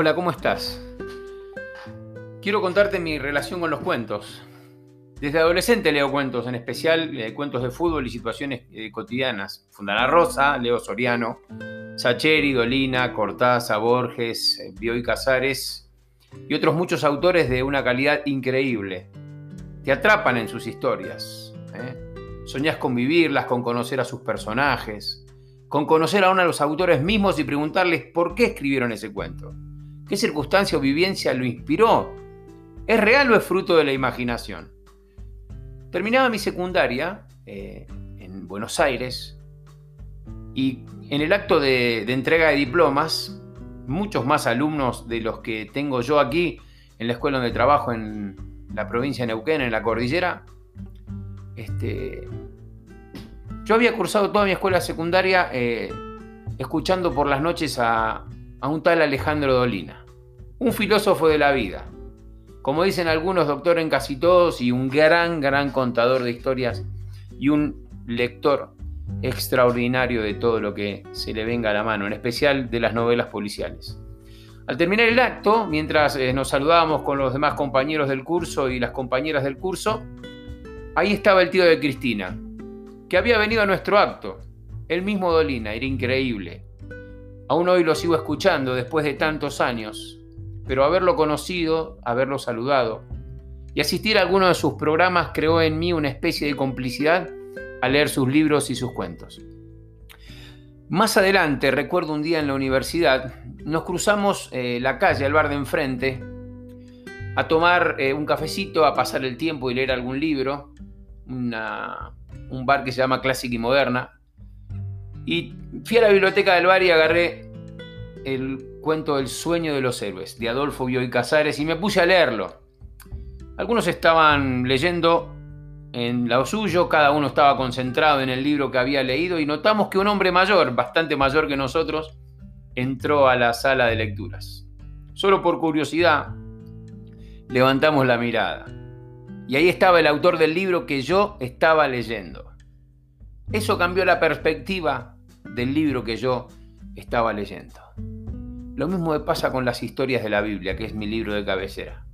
Hola, ¿cómo estás? Quiero contarte mi relación con los cuentos. Desde adolescente leo cuentos, en especial eh, cuentos de fútbol y situaciones eh, cotidianas. Fundana Rosa, Leo Soriano, Sacheri, Dolina, Cortázar, Borges, eh, Bioy Casares y otros muchos autores de una calidad increíble. Te atrapan en sus historias. Soñás con vivirlas, con conocer a sus personajes, con conocer a uno de los autores mismos y preguntarles por qué escribieron ese cuento. ¿Qué circunstancia o vivencia lo inspiró? ¿Es real o es fruto de la imaginación? Terminaba mi secundaria eh, en Buenos Aires y en el acto de, entrega de diplomas, muchos más alumnos de los que tengo yo aquí en la escuela donde trabajo en la provincia de Neuquén, en la cordillera, este, yo había cursado toda mi escuela secundaria eh, escuchando por las noches a, a un tal Alejandro Dolina, un filósofo de la vida, como dicen algunos, doctor en casi todos y un gran, gran contador de historias y un lector extraordinario de todo lo que se le venga a la mano, en especial de las novelas policiales. Al terminar el acto, mientras eh, nos saludábamos con los demás compañeros del curso y las compañeras del curso, ahí estaba el tío de Cristina, que había venido a nuestro acto. El mismo Dolina, era increíble. Aún hoy lo sigo escuchando después de tantos años pero haberlo conocido, haberlo saludado y asistir a alguno de sus programas creó en mí una especie de complicidad al leer sus libros y sus cuentos. Más adelante, recuerdo un día en la universidad, nos cruzamos eh, la calle, al bar de enfrente, a tomar eh, un cafecito, a pasar el tiempo y leer algún libro, un bar que se llama Clásica y Moderna. Y fui a la biblioteca del bar y agarré el cuento El sueño de los héroes, de Adolfo Bioy Casares, y me puse a leerlo. Algunos estaban leyendo en lo suyo, cada uno estaba concentrado en el libro que había leído, y notamos que un hombre mayor, bastante mayor que nosotros, entró a la sala de lecturas. Solo por curiosidad, levantamos la mirada. Y ahí estaba el autor del libro que yo estaba leyendo. Eso cambió la perspectiva del libro que yo estaba leyendo. Lo mismo me pasa con las historias de la Biblia, que es mi libro de cabecera.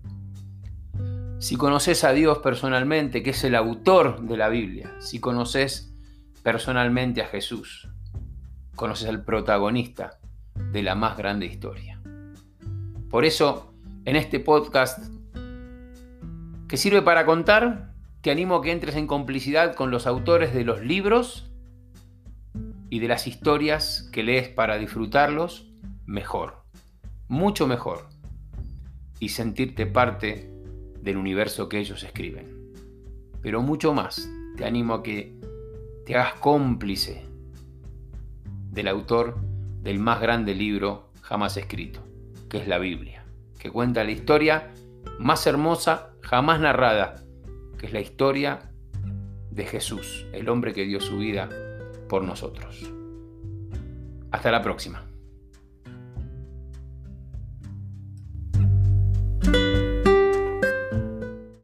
Si conoces a Dios personalmente, que es el autor de la Biblia, si conoces personalmente a Jesús, conoces al protagonista de la más grande historia. Por eso, en este podcast, que sirve para contar, te animo a que entres en complicidad con los autores de los libros y de las historias que lees para disfrutarlos mejor, mucho mejor, y sentirte parte del universo que ellos escriben. Pero mucho más, te animo a que te hagas cómplice del autor del más grande libro jamás escrito, que es la Biblia, que cuenta la historia más hermosa jamás narrada, que es la historia de Jesús, el hombre que dio su vida por nosotros. Hasta la próxima.